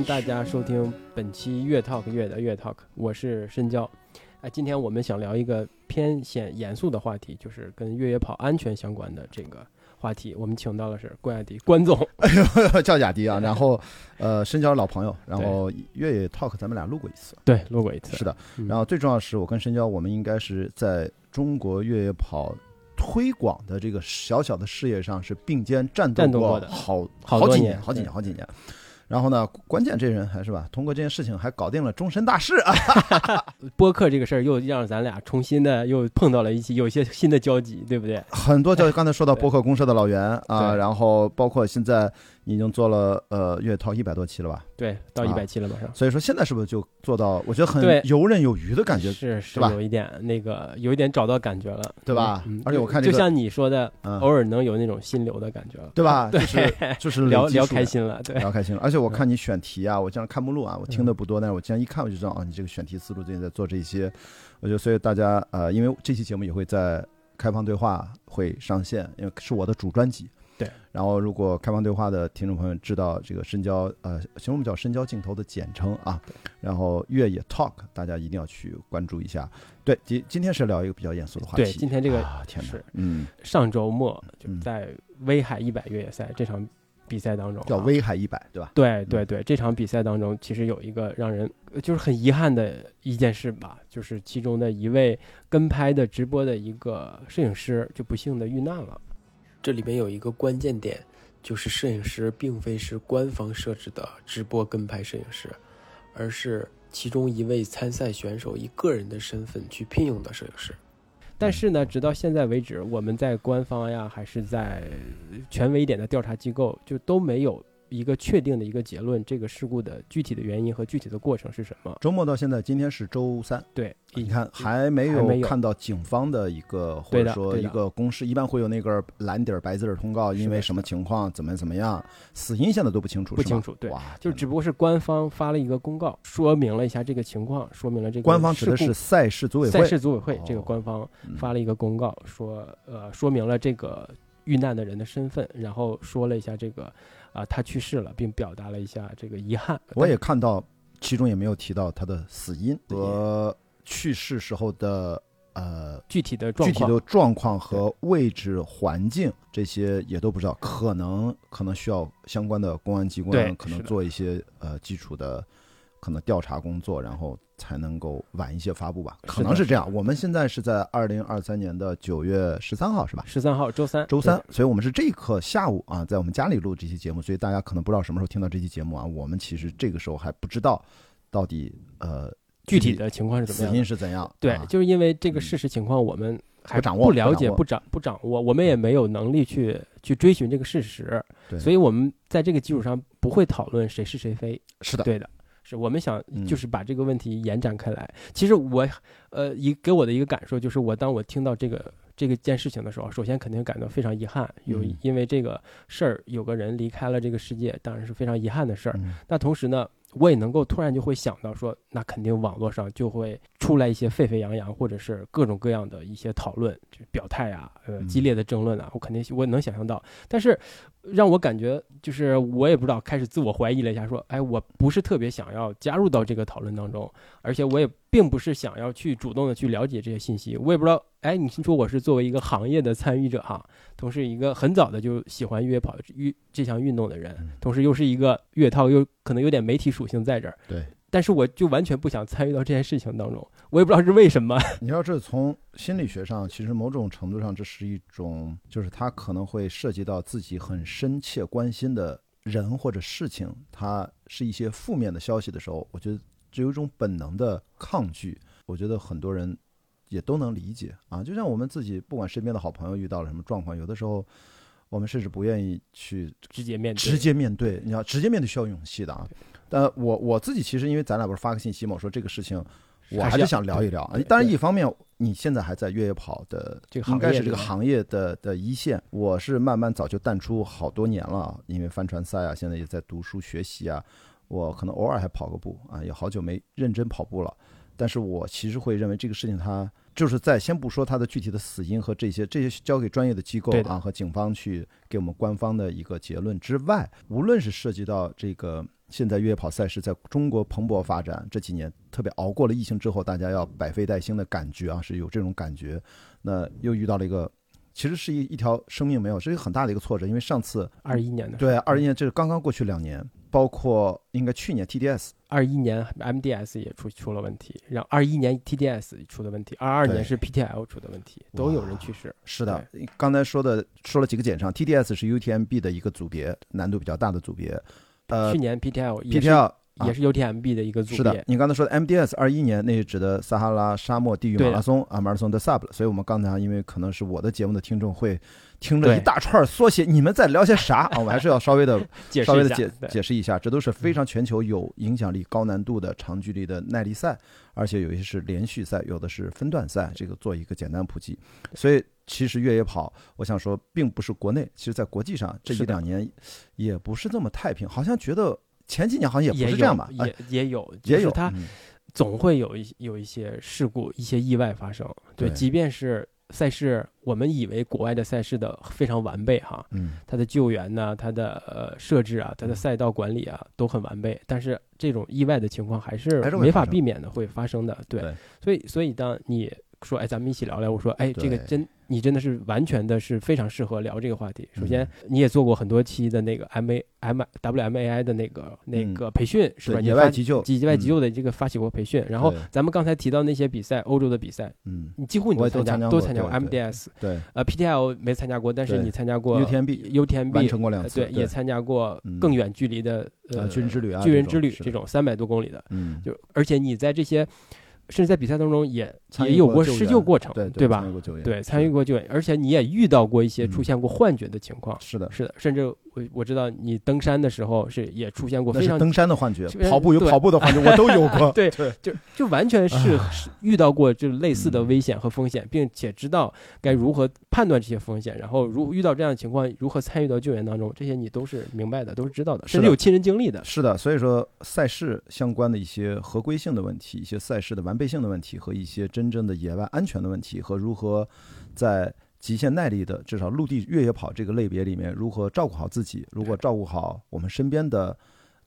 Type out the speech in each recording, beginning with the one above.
迎大家收听本期越 Talk 越的越 Talk，我是深交。哎，今天我们想聊一个偏显严肃的话题，就是跟越野跑安全相关的这个话题。我们请到的是关雅迪关总，叫雅迪啊，然后呃，深交老朋友，然后越野 talk 咱们俩录过一次，对，录过一次。是的，嗯然后最重要的是，我跟深交，我们应该是在中国越野跑推广的这个小小的事业上是并肩战斗过的好好几年好几年，好几年。然后呢，关键这人还是吧，通过这件事情还搞定了终身大事啊！播客这个事儿又让咱俩重新的又碰到了一起，有一些新的交集，对不对？很多就刚才说到播客公社的老袁啊，然后包括现在已经做了呃越野 talk 一百多期了吧？对，到一啊百期了马上。所以说现在是不是就做到？我觉得很游刃有余的感觉，是是吧有一点那个，有一点找到感觉了，对吧嗯而且我看这个就像你说的，嗯偶尔能有那种心流的感觉了，对吧？对就是 就是聊聊开心了，对，聊开心了。而且我看你选题啊，我这样看目录啊，我听的不多，但是我这样一看我就知道，啊，你这个选题思路最近在做这些。我觉得，所以大家呃，因为这期节目也会在开放对话会上线，因为是我的主专辑。对。然后，如果开放对话的听众朋友知道这个深交，呃，其实我们叫深交镜头的简称啊。然后越野 Talk，大家一定要去关注一下。对，今今天是聊一个比较严肃的话题。对今天这个啊，天哪是，嗯，上周末就嗯在威海一百越野赛这场比赛当中啊，叫威海一百，对吧？对对对，这场比赛当中，其实有一个让人呃就是很遗憾的一件事吧，就是其中的一位跟拍的直播的一个摄影师就不幸的遇难了。这里面有一个关键点，就是摄影师并非是官方设置的直播跟拍摄影师，而是其中一位参赛选手以个人的身份去聘用的摄影师。但是呢，直到现在为止，我们在官方呀，还是在权威一点的调查机构，就都没有一个确定的一个结论，这个事故的具体的原因和具体的过程是什么？周末到现在，今天是周三。对，你看，还没有有。看到警方的一个或者说一个公示，一般会有那个蓝底儿白字儿通告，因为什么情况怎么怎么样，死因现在都不清楚，不清楚对。哇，就只不过是官方发了一个公告，说明了一下这个情况，说明了这个官方指的是赛事组委会。赛事组委会这个哦官方嗯发了一个公告，说呃说明了这个遇难的人的身份，然后说了一下这个啊、他去世了，并表达了一下这个遗憾。我也看到，其中也没有提到他的死因和去世时候的呃具体的状况。具体的状况和位置环境这些也都不知道，可能可能需要相关的公安机关可能做一些呃基础的可能调查工作，然后才能够晚一些发布吧，可能是这样。我们现在是在二零二三年的九月十三号是吧？十三号周三，周三，所以我们是这一刻下午啊，在我们家里录这期节目，所以大家可能不知道什么时候听到这期节目啊。我们其实这个时候还不知道到底呃具体的情况是怎么死样的？因是怎样。对，啊就是因为这个事实情况我们还不掌握不了解、不掌不掌不掌握，我们也没有能力去去追寻这个事实，对所以我们在这个基础上不会讨论谁是谁非。是的，对的，是我们想嗯就是把这个问题延展开来。其实我呃一给我的一个感受就是，我当我听到这个这个件事情的时候，首先肯定感到非常遗憾，有嗯因为这个事儿有个人离开了这个世界，当然是非常遗憾的事儿。嗯那同时呢，我也能够突然就会想到说，那肯定网络上就会出来一些沸沸扬扬，或者是各种各样的一些讨论、就是表态啊，呃，嗯激烈的争论啊，我肯定我能想象到。但是让我感觉就是我也不知道，开始自我怀疑了一下，说，哎，我不是特别想要加入到这个讨论当中，而且我也并不是想要去主动的去了解这些信息，我也不知道，哎，你说我是作为一个行业的参与者哈，同时一个很早的就喜欢越野跑运这项运动的人，同时又是一个越野套，又可能有点媒体属性在这儿，对。但是我就完全不想参与到这件事情当中，我也不知道是为什么。你要这从心理学上，其实某种程度上，这是一种，就是他可能会涉及到自己很深切关心的人或者事情，他是一些负面的消息的时候，我觉得只有一种本能的抗拒。我觉得很多人也都能理解啊。就像我们自己，不管身边的好朋友遇到了什么状况，有的时候我们甚至不愿意去直接面对，直接面对，你要直接面对需要勇气的啊。但我我自己其实因为咱俩不是发个信息嘛，我说这个事情我还是想聊一聊。当然，一方面你现在还在越野跑的这个行应该是这个行业的的一线，我是慢慢早就淡出好多年了啊，因为帆船赛啊，现在也在读书学习啊，我可能偶尔还跑个步啊，也好久没认真跑步了。但是我其实会认为这个事情它就是在先不说它的具体的死因和这些，这些交给专业的机构啊和警方去给我们官方的一个结论之外，无论是涉及到这个现在越野跑赛事在中国蓬勃发展这几年，特别熬过了疫情之后，大家要百废待兴的感觉啊，是有这种感觉。那又遇到了一个，其实是一一条生命没有，是一个很大的一个挫折，因为上次二一年的对二一年这是刚刚过去两年，包括应该去年 TDS 二一年 MDS 也出出了问题，然后二一年 TDS 出的问题，二二年是 PTL 出的问题，都有人去世。是的，刚才说的说了几个简称，TDS 是 UTMB 的一个组别，难度比较大的组别。呃去年 PTL 也是，PTL 也是 UTMB 的一个组是的别，，你刚才说的 MDS 二一年那是指的撒哈拉沙漠地狱马拉松啊，马拉松的 Sub，所以我们刚才因为可能是我的节目的听众会听着一大串缩写，你们在聊些啥？啊？我还是要稍微的解稍微的解解释一下，这都是非常全球有影响力、高难度的长距离的耐力赛，而且有一些是连续赛，有的是分段赛，这个做一个简单普及。所以其实越野跑，我想说，并不是国内，其实在国际上这一两年也不是这么太平，好像觉得前几年好像也不也是这样吧？也也有，也有就是它嗯总会有一有一些事故、一些意外发生。对，对即便是赛事，我们以为国外的赛事的非常完备哈，嗯，它的救援呢、它的呃设置啊、它的赛道管理啊都很完备，但是这种意外的情况还是没法避免的会发生的。对，对所以所以当你说哎，咱们一起聊聊，我说哎，这个真你真的是完全的是非常适合聊这个话题。首先嗯，你也做过很多期的那个 M A M W M A I 的那个那嗯。个培训是吧？野外急救。野外急嗯。救的这个发起过培训，然后咱们刚才提到那些比赛，欧洲的比赛，嗯，你几乎你都参加过都参加过对对。MDS，对。呃 PTL 没参加过，但是你参加过 UTMB UTMB 完成过两次，呃对，也参加过嗯。更远距离的呃呃巨人之旅啊巨人之旅这种三百多公里的，嗯，就而且你在这些甚至在比赛当中也也有过施救过程，对对吧参与？过救援，对，参与过救援，而且你也遇到过一些嗯出现过幻觉的情况。是的，是的，甚至我我知道你登山的时候是也出现过非常。登山的幻觉跑步有跑步的幻觉，我都有过对 对，就就完全是是遇到过就类似的嗯危险和风险，并且知道该如何判断这些风险，然后如遇到这样的情况如何参与到救援当中，这些你都是明白的，都是知道的甚至有亲身经历的。是的，所以说赛事相关的一些合规性的问题、一些赛事的完备性的问题和一些真正的野外安全的问题，和如何在极限耐力的至少陆地越野跑这个类别里面，如何照顾好自己，如何照顾好我们身边的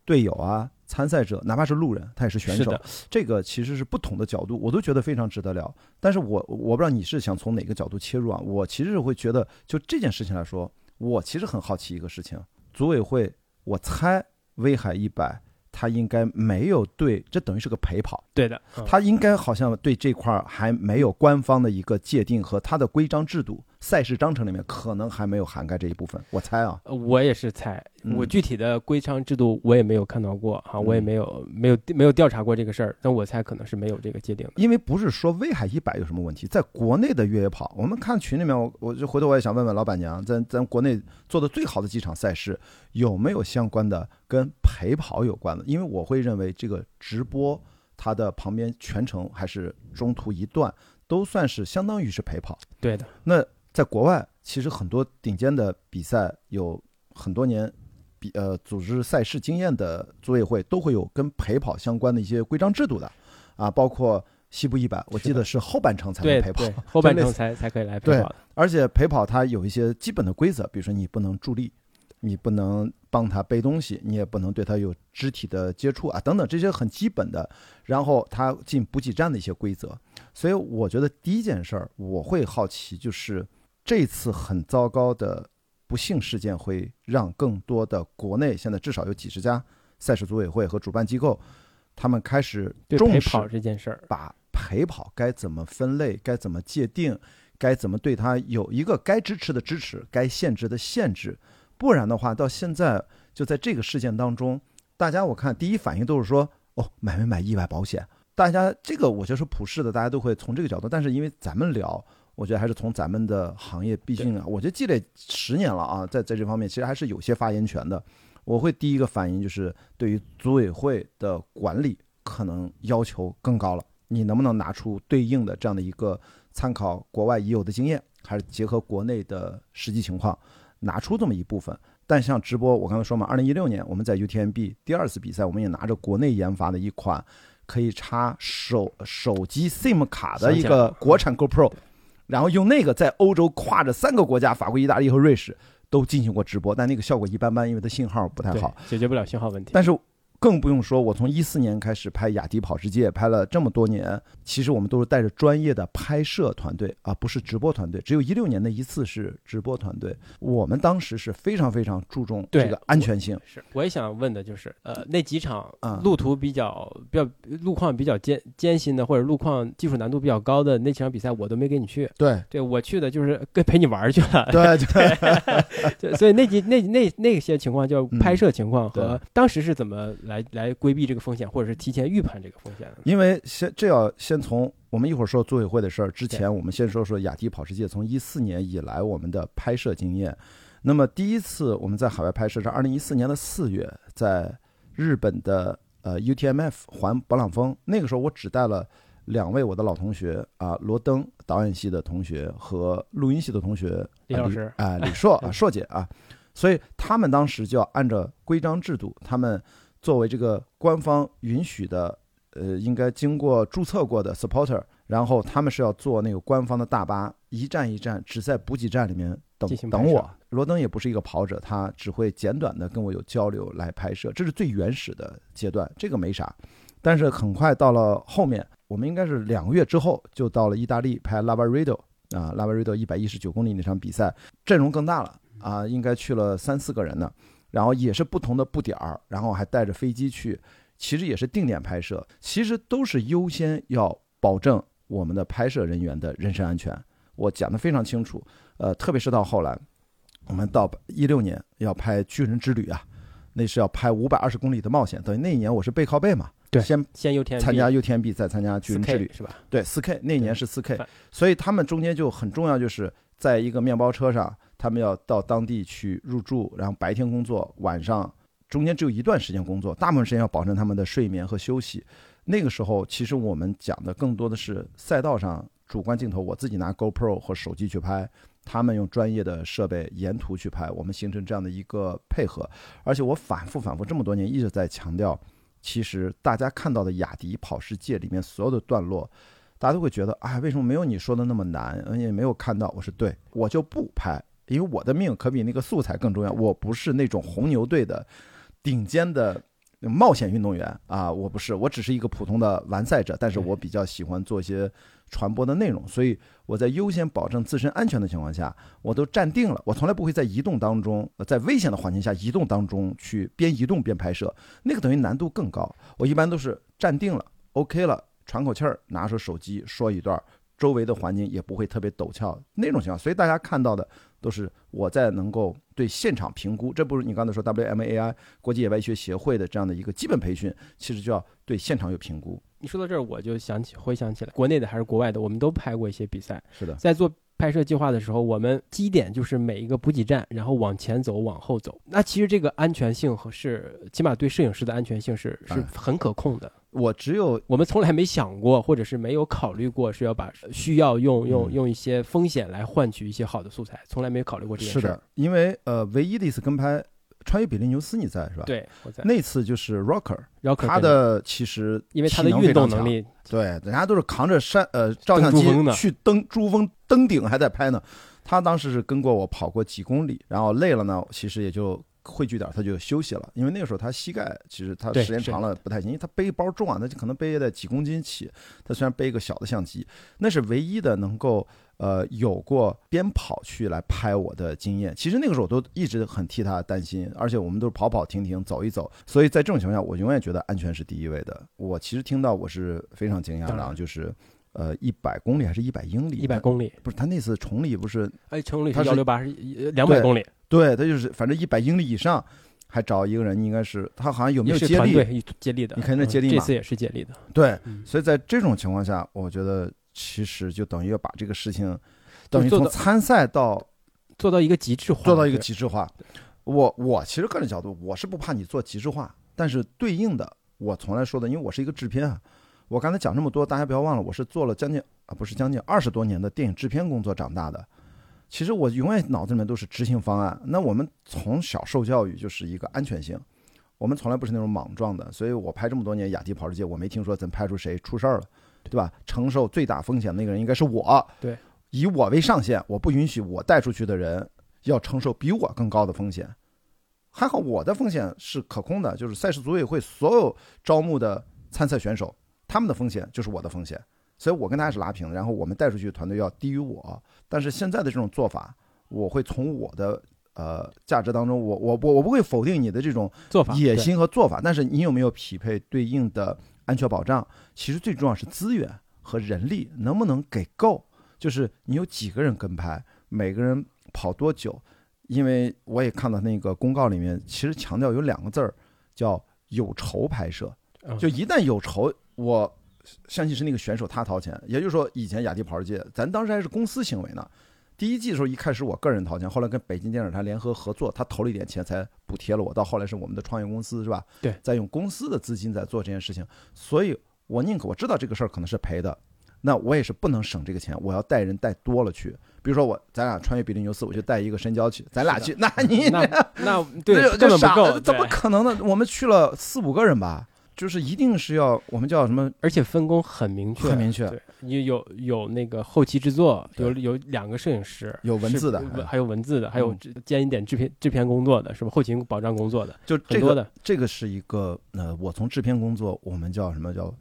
队友啊、参赛者，哪怕是路人，他也是选手，这个其实是不同的角度，我都觉得非常值得聊。但是我我不知道你是想从哪个角度切入啊？我其实会觉得，就这件事情来说，我其实很好奇一个事情，组委会，我猜威海一百。他应该没有对，这等于是个陪跑，对的，嗯。他应该好像对这块儿还没有官方的一个界定和他的规章制度、赛事章程里面可能还没有涵盖这一部分。我猜啊，呃我也是猜，嗯我具体的规章制度我也没有看到过哈，我也嗯没有没有没有调查过这个事儿，但我猜可能是没有这个界定的。因为不是说威海一百有什么问题，在国内的越野跑，我们看群里面，我我就回头我也想问问老板娘，咱咱国内做的最好的几场赛事有没有相关的跟陪跑有关的？因为我会认为这个直播它的旁边全程还是中途一段，都算是相当于是陪跑。对的，那在国外，其实很多顶尖的比赛有很多年比呃组织赛事经验的组委会都会有跟陪跑相关的一些规章制度的，啊，包括西部一百，我记得是后半程才能对陪跑对，，后半程才才可以来陪对跑对。而且陪跑它有一些基本的规则，比如说你不能助力，你不能帮他背东西，你也不能对他有肢体的接触啊，等等这些很基本的。然后他进补给站的一些规则，所以我觉得第一件事儿我会好奇，就是这次很糟糕的不幸事件会让更多的国内现在至少有几十家赛事组委会和主办机构，他们开始重视这件事儿，把陪跑该怎么分类，该怎么界定，该怎么对它有一个该支持的支持，该限制的限制。不然的话，到现在就在这个事件当中，大家我看第一反应都是说，哦，买没买意外保险？大家这个我觉得是普世的，大家都会从这个角度。但是因为咱们聊，我觉得还是从咱们的行业，毕竟啊，我觉得积累十年了啊，在在这方面其实还是有些发言权的。我会第一个反应就是对于组委会的管理可能要求更高了，你能不能拿出对应的这样的一个参考国外已有的经验，还是结合国内的实际情况，拿出这么一部分。但像直播，我刚才说嘛，二零一六年我们在 UTMB 第二次比赛，我们也拿着国内研发的一款可以插手手机 SIM 卡的一个国产 GoPro，然后用那个在欧洲跨着三个国家，法国、意大利和瑞士都进行过直播，但那个效果一般般，因为它信号不太好。解决不了信号问题。但是更不用说，我从一四年开始拍雅迪跑世界，拍了这么多年，其实我们都是带着专业的拍摄团队啊，不是直播团队。只有一六年的一次是直播团队，我们当时是非常非常注重这个安全性。是，我也想问的就是，呃，那几场啊路途比较比较路况比较艰艰辛的，或者路况技术难度比较高的那几场比赛，我都没跟你去。对对我去的就是跟陪你玩去了。对对 对，所以那几那那那些情况，就嗯拍摄情况和当时是怎么来来来规避这个风险，或者是提前预判这个风险？因为先这要先从我们一会儿说组委会的事儿之前，我们先说说雅迪跑世界从一四年以来我们的拍摄经验。那么第一次我们在海外拍摄是二零一四年的四月，在日本的呃 UTMF 环勃朗峰，那个时候我只带了两位我的老同学啊，罗登导演系的同学和录音系的同学啊李老师啊、李硕啊 硕姐啊，所以他们当时就要按照规章制度，他们作为这个官方允许的呃，应该经过注册过的 supporter，然后他们是要坐那个官方的大巴，一站一站，只在补给站里面等等我。罗登也不是一个跑者，他只会简短的跟我有交流来拍摄，这是最原始的阶段，这个没啥。但是很快到了后面，我们应该是两个月之后就到了意大利拍 Lavaredo 啊，Lavaredo 一百一十九公里那场比赛，阵容更大了啊，应该去了三四个人呢。然后也是不同的布点儿，然后还带着飞机去，其实也是定点拍摄，其实都是优先要保证我们的拍摄人员的人身安全。我讲得非常清楚，呃，特别是到后来，我们到一六年要拍巨人之旅啊，那是要拍五百二十公里的冒险，等于那一年我是背靠背嘛，对。先先 UTMB 参加 UTMB，再参加巨人之旅。是吧？对，四 K 那年是四 K，所以他们中间就很重要，就是在一个面包车上，他们要到当地去入住，然后白天工作，晚上中间只有一段时间工作，大部分时间要保证他们的睡眠和休息。那个时候，其实我们讲的更多的是赛道上主观镜头，我自己拿 GoPro 和手机去拍，他们用专业的设备沿途去拍，我们形成这样的一个配合。而且我反复反复这么多年一直在强调，其实大家看到的雅迪跑世界里面所有的段落，大家都会觉得，哎，为什么没有你说的那么难？而且没有看到。我说对，我就不拍，因为我的命可比那个素材更重要。我不是那种红牛队的顶尖的冒险运动员啊，我不是，我只是一个普通的完赛者，但是我比较喜欢做一些传播的内容，所以我在优先保证自身安全的情况下，我都站定了，我从来不会在移动当中，呃在危险的环境下移动当中去边移动边拍摄，那个等于难度更高。我一般都是站定了，OK 了，喘口气儿，拿出手机说一段，周围的环境也不会特别陡峭那种情况，所以大家看到的都是我在能够对现场评估，这不是你刚才说 WMAI 国际野外医学协会的这样的一个基本培训，其实就要对现场有评估。你说到这儿，我就想起回想起来，国内的还是国外的，我们都拍过一些比赛。是的，在做拍摄计划的时候，我们基点就是每一个补给站，然后往前走，往后走。那其实这个安全性和是，起码对摄影师的安全性是是哎很可控的。我只有我们从来没想过，或者是没有考虑过是要把需要用用嗯用一些风险来换取一些好的素材，从来没有考虑过这件事儿。是的，因为呃，唯一的一次跟拍穿越比利牛斯你在是吧？，对，我在那次就是 Rocker，他的其实因为他的运动能力，对，人家都是扛着山呃照相机去登珠峰登顶还在拍呢。他当时是跟过我跑过几公里，然后累了呢，其实也就汇聚点儿，他就休息了。因为那个时候他膝盖其实他时间长了不太行，因为他背包重啊，他就可能背在几公斤起。他虽然背一个小的相机，那是唯一的能够呃有过边跑去来拍我的经验。其实那个时候我都一直很替他担心，而且我们都是跑跑停停走一走，所以在这种情况下，我永远觉得安全是第一位的。我其实听到我是非常惊讶的就是呃一百公里还是一百英里？一百公里，不是他那次崇礼不是哎，成里他是是幺六八是两百公里，对他就是反正一百英里以上，还找一个人，应该是他好像有没有接力？接力的，你肯定是接力嘛嗯这次也是接力的，对，嗯所以在这种情况下，我觉得其实就等于要把这个事情，等于从参赛到做到一个极致化，做到一个极致化。我我其实个人角度，我是不怕你做极致化，但是对应的，我从来说的，因为我是一个制片啊，我刚才讲这么多，大家不要忘了，我是做了将近啊不是将近二十多年的电影制片工作长大的。其实我永远脑子里面都是执行方案。那我们从小受教育就是一个安全性，我们从来不是那种莽撞的。所以我拍这么多年《雅迪跑世界》，我没听说咱拍出谁出事儿了，对吧？承受最大风险的那个人应该是我。对，以我为上限，我不允许我带出去的人要承受比我更高的风险。还好我的风险是可控的，就是赛事组委会所有招募的参赛选手，他们的风险就是我的风险，所以我跟大家是拉平的。然后我们带出去的团队要低于我，但是现在的这种做法，我会从我的呃价值当中，我我我我不会否定你的这种做法野心和做法，但是你有没有匹配对应的安全保障？其实最重要是资源和人力能不能给够，就是你有几个人跟拍，每个人跑多久。因为我也看到那个公告里面，其实强调有两个字儿，叫有酬拍摄。嗯就一旦有酬，我相信是那个选手他掏钱。也就是说，以前雅迪跑世界，咱当时还是公司行为呢。第一季的时候，一开始我个人掏钱，后来跟北京电视台联合合作，他投了一点钱才补贴了我。到后来是我们的创业公司，是吧？对，在用公司的资金在做这件事情，所以我宁可我知道这个事儿可能是赔的，那我也是不能省这个钱，我要带人带多了去。比如说我咱俩穿越比利牛斯，我就带一个深交去，咱俩去，那你那那对 这根本不够，傻怎么可能呢？我们去了四五个人吧，就是一定是要我们叫什么？而且分工很明确，很明确你，有有有那个后期制作，有有两个摄影师，有文字的还有文字的，还有兼一点制片制片工作的，是吧？后勤保障工作的就这个很多的，这个是一个呃，我从制片工作，我们叫什么叫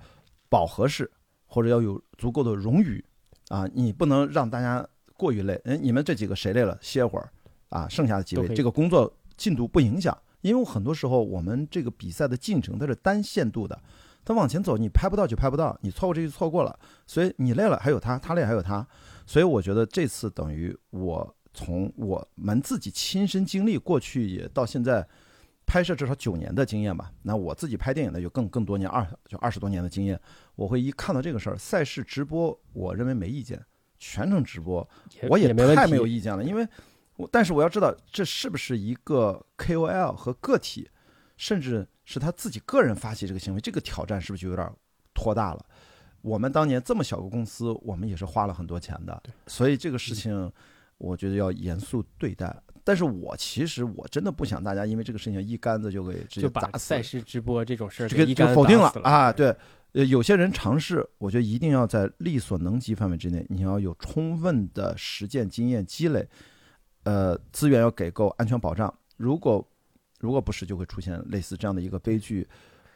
饱和式，或者要有足够的冗余啊，你不能让大家过于累。哎，你们这几个谁累了歇会儿啊，剩下的几位这个工作进度不影响，因为很多时候我们这个比赛的进程它是单线度的，它往前走你拍不到就拍不到，你错过这就错过了，所以你累了还有他，他累还有他，所以我觉得这次等于我从我们自己亲身经历过去也到现在。拍摄至少九年的经验吧，那我自己拍电影的有更更多年二就二十多年的经验，我会一看到这个事儿，赛事直播，我认为没意见，全程直播我也，太没有意见了，因为我但是我要知道这是不是一个 KOL 和个体，甚至是他自己个人发起这个行为，这个挑战是不是就有点拖大了？我们当年这么小个公司，我们也是花了很多钱的，所以这个事情我觉得要严肃对待。但是我其实我真的不想大家因为这个事情一竿子就给直接就把赛事直播这种事儿这个就给一竿子否定了啊！，对，呃，有些人尝试，我觉得一定要在力所能及范围之内，你要有充分的实践经验积累，呃，资源要给够，安全保障。如果如果不是，就会出现类似这样的一个悲剧。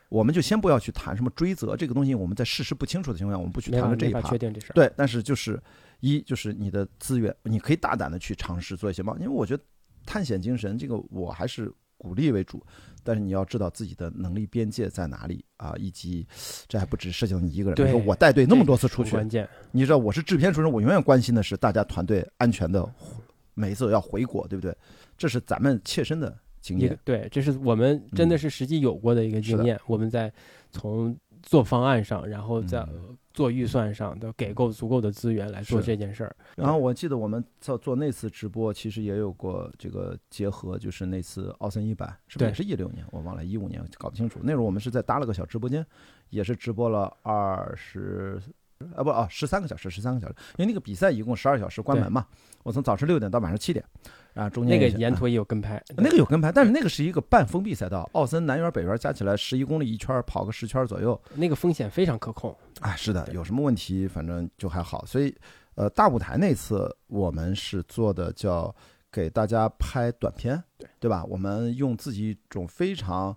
我们就先不要去谈什么追责这个东西，我们在事实不清楚的情况下，我们不去谈论这一趴确。定这事儿。对，但是就是一就是你的资源，你可以大胆的去尝试做一些冒，因为我觉得探险精神这个我还是鼓励为主，但是你要知道自己的能力边界在哪里啊，以及这还不只涉及到你一个人。对我带队那么多次出去，关键，你知道我是制片出身，我永远关心的是大家团队安全的每一次要回国，对不对？这是咱们切身的经验。对，这是我们真的嗯是实际有过的一个经验。我们在从做方案上，然后在嗯做预算上，都给够足够的资源来做这件事儿。然后我记得我们做做那次直播，其实也有过这个结合，就是那次奥森一百，是不是也是一六年？我忘了，一五年搞不清楚。那时候我们是在搭了个小直播间，也是直播了二十。啊不啊，十三个小时，十三个小时，因为那个比赛一共十二小时关门嘛，我从早晨六点到晚上七点，啊，中间那个沿途也有跟拍，那个有跟拍，但是那个是一个半封闭赛道，奥森南园北园加起来十一公里一圈儿，跑个十圈儿左右，那个风险非常可控。啊，是的，有什么问题反正就还好。所以，呃，大舞台那次我们是做的叫给大家拍短片，对对吧？我们用自己一种非常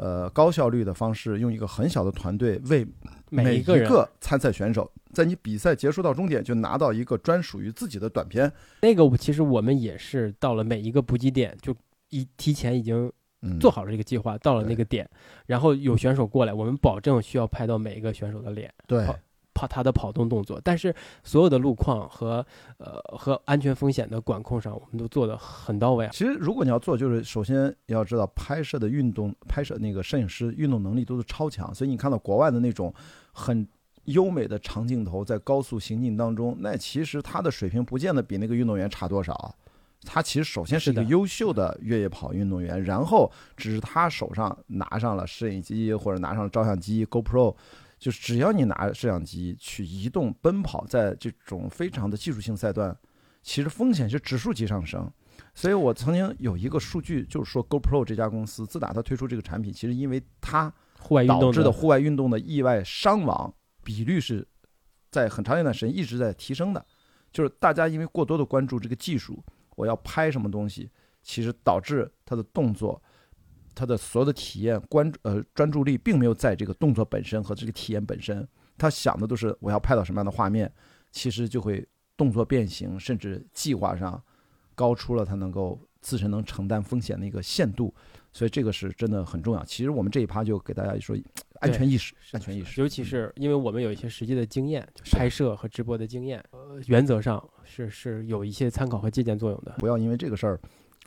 呃高效率的方式，用一个很小的团队为每一个人，参赛选手，在你比赛结束到终点就拿到一个专属于自己的短片。那个我其实我们也是到了每一个补给点，就一提前已经嗯，做好了这个计划，到了那个点，然后有选手过来，我们保证需要拍到每一个选手的脸，对。好跑他的跑动动作，但是所有的路况和呃和安全风险的管控上，我们都做得很到位啊。其实如果你要做，就是首先要知道拍摄的运动拍摄那个摄影师运动能力都是超强，所以你看到国外的那种很优美的长镜头在高速行进当中，那其实他的水平不见得比那个运动员差多少啊。他其实首先是一个优秀的越野跑运动员，然后只是他手上拿上了摄影机或者拿上了照相机 GoPro，就是只要你拿摄像机去移动奔跑，在这种非常的技术性赛段，其实风险是指数级上升。所以我曾经有一个数据，就是说 GoPro 这家公司自打它推出这个产品，其实因为它导致的户外运动的意外伤亡比率是在很长一段时间一直在提升的，就是大家因为过多的关注这个技术，我要拍什么东西，其实导致它的动作，他的所有的体验关呃专注力并没有在这个动作本身和这个体验本身，他想的都是我要拍到什么样的画面，其实就会动作变形，甚至计划上高出了他能够自身能承担风险的一个限度，所以这个是真的很重要。其实我们这一趴就给大家说安全意识，安全意识，尤其是因为我们有一些实际的经验，拍摄和直播的经验，呃，原则上是是有一些参考和借鉴作用的。不要因为这个事儿，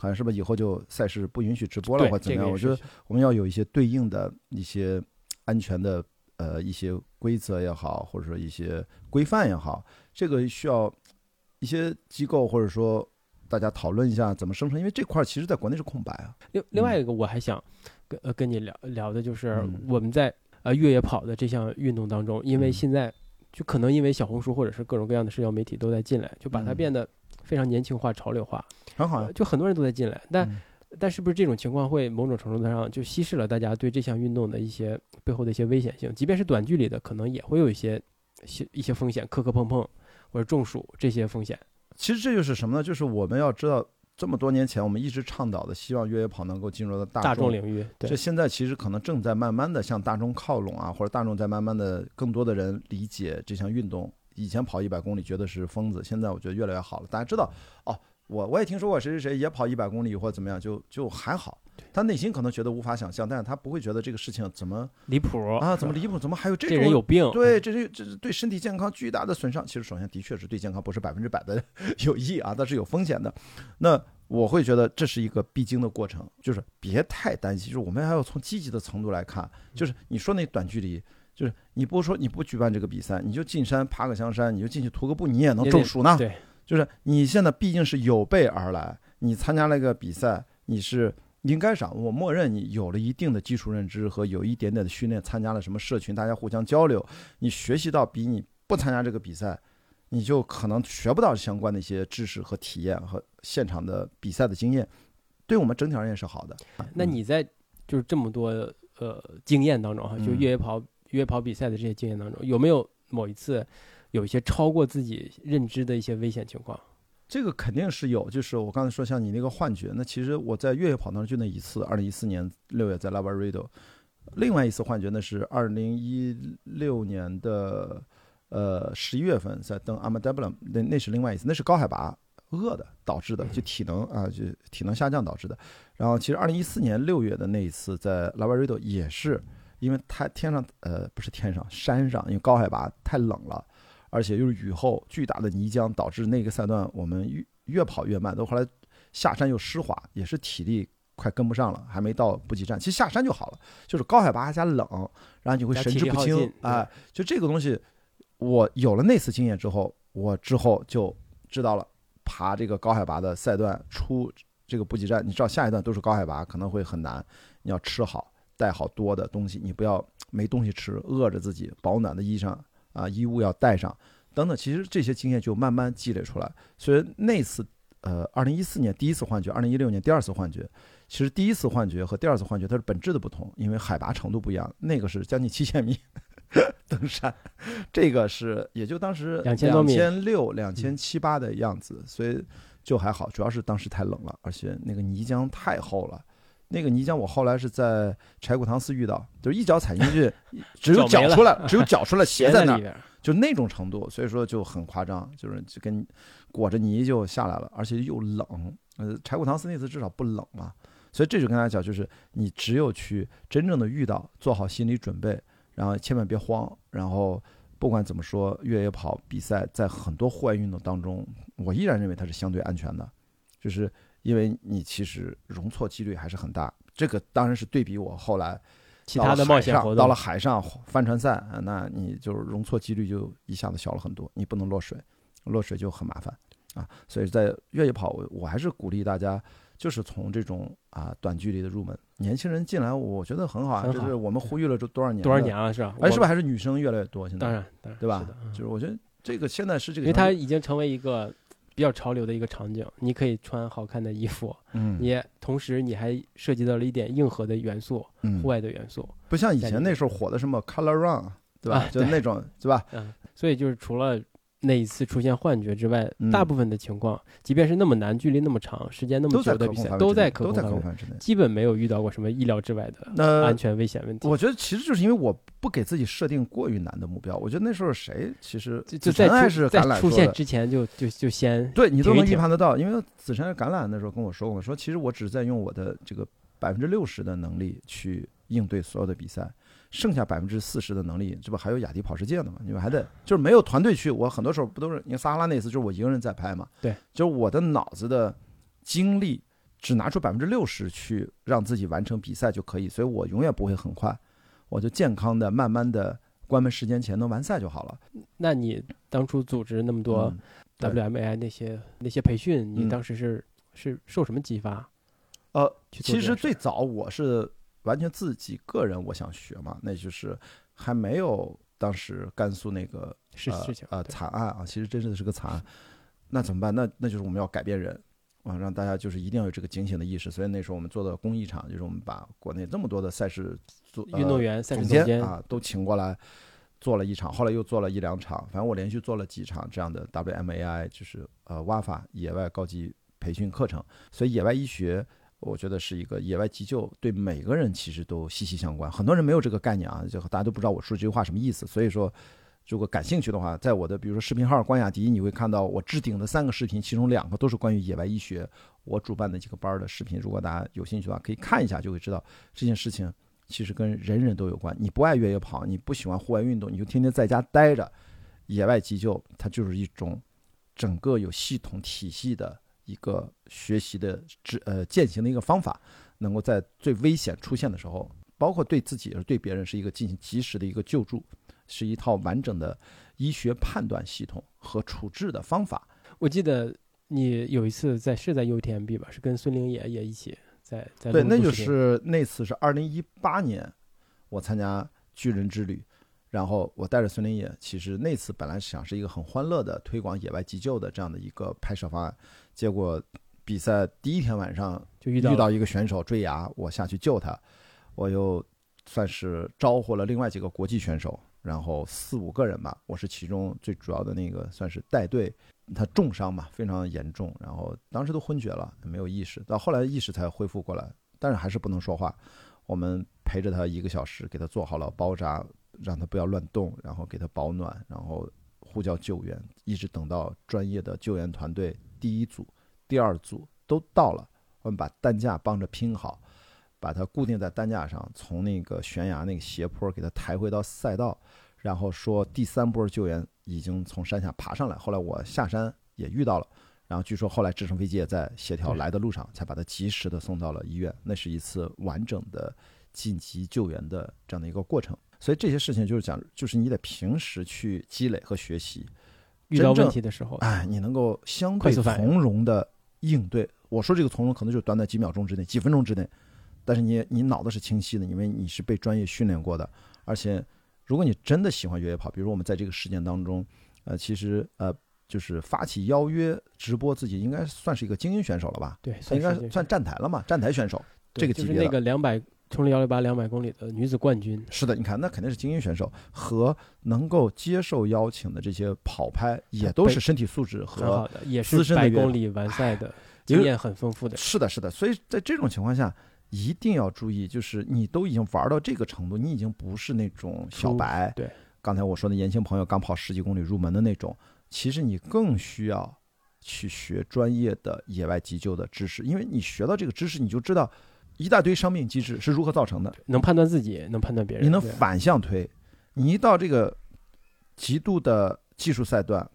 好像是不是以后就赛事不允许直播了，或者怎么样？我觉得我们要有一些对应的一些安全的呃一些规则也好，或者说一些规范也好，这个需要一些机构或者说大家讨论一下怎么生成，因为这块儿其实在国内是空白啊。另另外一个我还想跟呃跟你聊聊的就是嗯。我们在呃越野跑的这项运动当中，因为嗯。现在就可能因为小红书或者是各种各样的社交媒体都在进来，就把它嗯。变得非常年轻化、潮流化，很好啊呃，就很多人都在进来，但嗯但是不是这种情况会某种程度上就稀释了大家对这项运动的一些背后的一些危险性？即便是短距离的，可能也会有一些些一些风险，磕磕碰碰或者中暑这些风险。其实这就是什么呢？就是我们要知道，这么多年前我们一直倡导的，希望越野跑能够进入到大大众众领域，对这，现在其实可能正在慢慢的向大众靠拢啊，或者大众在慢慢的更多的人理解这项运动。以前跑一百公里觉得是疯子，现在我觉得越来越好了。大家知道哦，我我也听说过谁谁谁也跑一百公里或者怎么样，就就还好。他内心可能觉得无法想象，但是他不会觉得这个事情怎么离谱啊，怎么离谱，怎么还有这这种人有病？对，这是这是对身体健康巨大的损伤。其实首先的确是对健康不是百分之百的 有益啊，但是有风险的。那我会觉得这是一个必经的过程，就是别太担心，就是我们还要从积极的程度来看，就是你说那短距离。就是你不说你不举办这个比赛，你就进山爬个香山，你就进去徒个步，你也能中暑呢。对，就是你现在毕竟是有备而来，你参加了一个比赛，你是应该上，我默认你有了一定的基础认知和有一点点的训练，参加了什么社群，大家互相交流，你学习到比你不参加这个比赛，你就可能学不到相关的一些知识和体验和现场的比赛的经验，对我们整体而言是好的。那你在就是这么多呃经验当中哈，就嗯越野跑越野跑比赛的这些经验当中，有没有某一次有一些超过自己认知的一些危险情况？这个肯定是有，就是我刚才说像你那个幻觉，那其实我在越野跑当中就那一次，二零一四年六月在拉巴瑞多，另外一次幻觉那是二零一六年的呃十一月份在登阿马德布朗，那那是另外一次，那是高海拔饿的导致的，就体能啊就体能下降导致的。然后其实二零一四年六月的那一次在拉巴瑞多也是因为它天上呃不是天上山上，因为高海拔太冷了。而且又是雨后巨大的泥浆，导致那个赛段我们越越跑越慢。都后来下山又湿滑，也是体力快跟不上了，还没到补给站。其实下山就好了，就是高海拔加冷，然后你会神志不清体力耗尽，哎，就这个东西，我有了那次经验之后，我之后就知道了，爬这个高海拔的赛段出这个补给站，你知道下一段都是高海拔，可能会很难，你要吃好，带好多的东西，你不要没东西吃，饿着自己，保暖的衣裳。啊，衣物要带上，等等，其实这些经验就慢慢积累出来。所以那次，呃，二零一四年第一次幻觉，二零一六年第二次幻觉，其实第一次幻觉和第二次幻觉它是本质的不同，因为海拔程度不一样。那个是将近七千米 登山，这个是也就当时2000多米千六、两千七八的样子，所以就还好。主要是当时太冷了，而且那个泥浆太厚了。那个泥浆，我后来是在柴谷塘寺遇到，就是一脚踩进去，只有脚出来，只有脚出来，鞋在那儿就那种程度，所以说就很夸张，就是就跟裹着泥就下来了，而且又冷。呃，柴谷塘寺那次至少不冷嘛，所以这就跟大家讲，就是你只有去真正的遇到，做好心理准备，然后千万别慌，然后不管怎么说，越野跑比赛在很多户外运动当中，我依然认为它是相对安全的，就是因为你其实容错几率还是很大。这个当然是对比我后来其他的冒险活动，到了海上帆船赛，那你就是容错几率就一下子小了很多，你不能落水，落水就很麻烦啊。所以在越野跑，我我还是鼓励大家。就是从这种啊短距离的入门，年轻人进来，我觉得很好啊。这是我们呼吁了这多少年？多少年了是吧？哎，是不是还是女生越来越多？现在当然，对吧？就是我觉得这个现在是这个，因为它已经成为一个比较潮流的一个场景。你可以穿好看的衣服，嗯，你同时你还涉及到了一点硬核的元素，户外的元素，不像以前那时候火的什么 Color Run，对吧？就那种，对吧？嗯，所以就是除了。那一次出现幻觉之外，大部分的情况，即便是那么难、距离那么长、时间那么久的比赛，都在可控范围之内，基本没有遇到过什么意料之外的安全危险问题。我觉得其实就是因为我不给自己设定过于难的目标。我觉得那时候谁其实就在在出现之前就就就先对你都能预判得到，因为子晨橄榄那时候跟我说过，说其实我只是在用我的这个百分之六十的能力去应对所有的比赛。剩下百分之四十的能力，这不还有雅迪跑世界呢吗？你们还得就是没有团队去，我很多时候不都是你看撒哈拉那次就是我一个人在拍嘛？对，就是我的脑子的精力只拿出百分之六十去让自己完成比赛就可以，所以我永远不会很快，我就健康的慢慢的关门时间前能完赛就好了。那你当初组织那么多 WMAI 那些那些培训，你当时是是受什么激发？呃，其实最早我是。完全自己个人，我想学嘛，那就是还没有当时甘肃那个事事情呃惨案啊，其实真的是个惨案，那怎么办？那那就是我们要改变人啊，让大家就是一定要有这个警醒的意识。所以那时候我们做的公益场，就是我们把国内这么多的赛事做运动员、赛事总监啊都请过来做了一场，后来又做了一两场，反正我连续做了几场这样的 WMAI，就是呃 WAFA 野外高级培训课程。所以野外医学。我觉得是一个野外急救，对每个人其实都息息相关。很多人没有这个概念啊，就大家都不知道我说这句话什么意思。所以说，如果感兴趣的话，在我的比如说视频号关雅迪，你会看到我置顶的三个视频，其中两个都是关于野外医学，我主办的几个班的视频。如果大家有兴趣的话，可以看一下，就会知道这件事情其实跟人人都有关。你不爱越野跑，你不喜欢户外运动，你就天天在家待着，野外急救它就是一种整个有系统体系的。一个学习的知呃践行的一个方法，能够在最危险出现的时候，包括对自己也是对别人，是一个进行及时的一个救助，是一套完整的医学判断系统和处置的方法。我记得你有一次在是在 UTMB 吧，是跟孙玲野也一起在在对，那就是那次是二零一八年，我参加巨人之旅。然后我带着孙林野，其实那次本来想是一个很欢乐的推广野外急救的这样的一个拍摄方案，结果比赛第一天晚上就遇到遇到一个选手坠崖，我下去救他，我又算是招呼了另外几个国际选手，然后四五个人吧，我是其中最主要的那个算是带队，他重伤嘛，非常严重，然后当时都昏厥了，没有意识，到后来意识才恢复过来，但是还是不能说话，我们陪着他一个小时，给他做好了包扎。让他不要乱动，然后给他保暖，然后呼叫救援，一直等到专业的救援团队第一组、第二组都到了，我们把担架帮着拼好，把它固定在担架上，从那个悬崖那个斜坡给它抬回到赛道，然后说第三波救援已经从山下爬上来。后来我下山也遇到了，然后据说后来直升飞机也在协调来的路上，才把他及时的送到了医院。那是一次完整的紧急救援的这样的一个过程。所以这些事情就是讲，就是你得平时去积累和学习，遇到问题的时候，哎，你能够相对从容的应对。我说这个从容，可能就短短几秒钟之内、几分钟之内，但是你你脑子是清晰的，因为你是被专业训练过的。而且，如果你真的喜欢越野跑，比如我们在这个事件当中，呃，其实呃，就是发起邀约直播自己，应该算是一个精英选手了吧？对，应该算站台了嘛，站台选手这个级别的。那个两百。冲了幺六八两百公里的女子冠军，是的，你看那肯定是精英选手和能够接受邀请的这些跑拍，也都是身体素质和也是百公里完赛的 经验很丰富的。是的，是的，所以在这种情况下，一定要注意，就是你都已经玩到这个程度，你已经不是那种小白。对，刚才我说的年轻朋友刚跑十几公里入门的那种，其实你更需要去学专业的野外急救的知识，因为你学到这个知识，你就知道。一大堆伤病机制是如何造成的？能判断自己，能判断别人。你能反向推，你一到这个极度的技术赛段。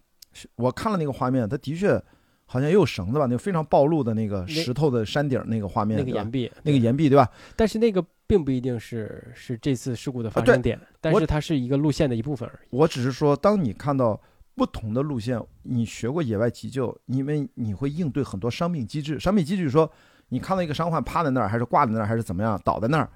我看了那个画面，它的确好像也有绳子吧，那个非常暴露的那个石头的山顶那个画面，那个岩壁，那个岩壁对吧？但是那个并不一定是是这次事故的发生点，但是它是一个路线的一部分而已。我只是说，当你看到不同的路线，你学过野外急救，因为你会应对很多伤病机制。伤病机制说，你看到一个伤患趴在那儿，还是挂在那儿，还是怎么样倒在那儿，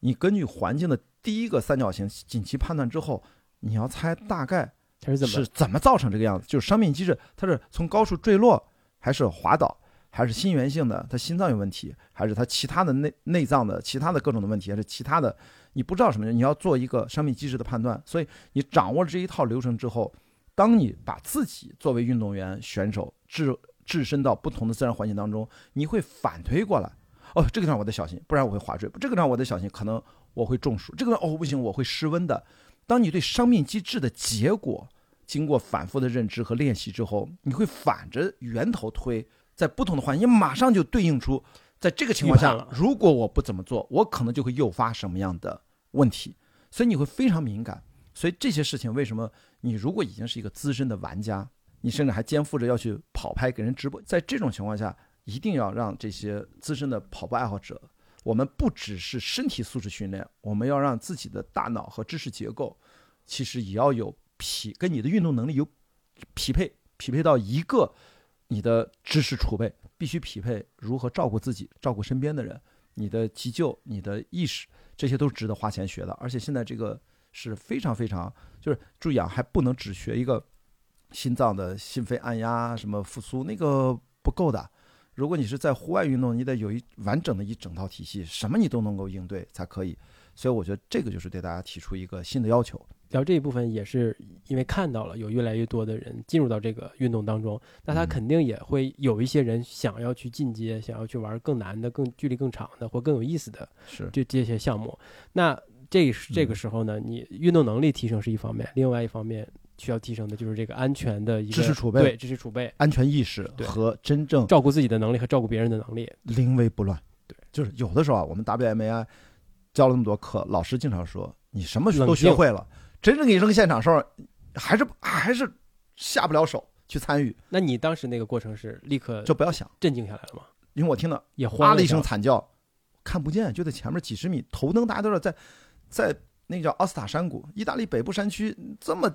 你根据环境的第一个三角形紧急判断之后，你要猜大概它是怎么是怎么造成这个样子？就是伤病机制，它是从高处坠落，还是滑倒，还是心源性的，他心脏有问题，还是他其他的内内脏的其他的各种的问题，还是其他的，你不知道什么，你要做一个伤病机制的判断。所以你掌握了这一套流程之后，当你把自己作为运动员选手置置身到不同的自然环境当中，你会反推过来。哦，这个地方我得小心，不然我会滑坠；这个地方我得小心，可能我会中暑；这个地方哦不行，我会失温的。当你对伤病机制的结果经过反复的认知和练习之后，你会反着源头推，在不同的环境，你马上就对应出，在这个情况下如果我不怎么做，我可能就会诱发什么样的问题，所以你会非常敏感。所以这些事情，为什么你如果已经是一个资深的玩家，你甚至还肩负着要去跑拍给人直播，在这种情况下，一定要让这些资深的跑步爱好者，我们不只是身体素质训练，我们要让自己的大脑和知识结构，其实也要有匹跟你的运动能力有匹配，匹配到一个你的知识储备必须匹配如何照顾自己、照顾身边的人，你的急救、你的意识，这些都是值得花钱学的。而且现在这个是非常非常，就是注意啊，还不能只学一个心脏的心肺按压、什么复苏，那个不够的。如果你是在户外运动，你得有一完整的一整套体系，什么你都能够应对才可以。所以我觉得这个就是对大家提出一个新的要求。聊这一部分也是因为看到了有越来越多的人进入到这个运动当中，那他嗯肯定也会有一些人想要去进阶，想要去玩更难的、更距离更长的或更有意思的是这这些项目。那这这个嗯时候呢，你运动能力提升是一方面，另外一方面需要提升的就是这个安全的一个知识储备。对知识储备、安全意识对。和真正照顾自己的能力和照顾别人的能力。临危不乱。对，就是有的时候啊，我们 WMAI 教了那么多课，老师经常说你什么都学会了，真正给你扔现场时候，还是还是下不了手去参与，那你当时那个过程是立刻就不要想，镇静下来了吗？因为我听到也慌啊了一声惨叫，看不见，就在前面几十米，头灯大家都知道在在那个叫奥斯塔山谷，意大利北部山区这么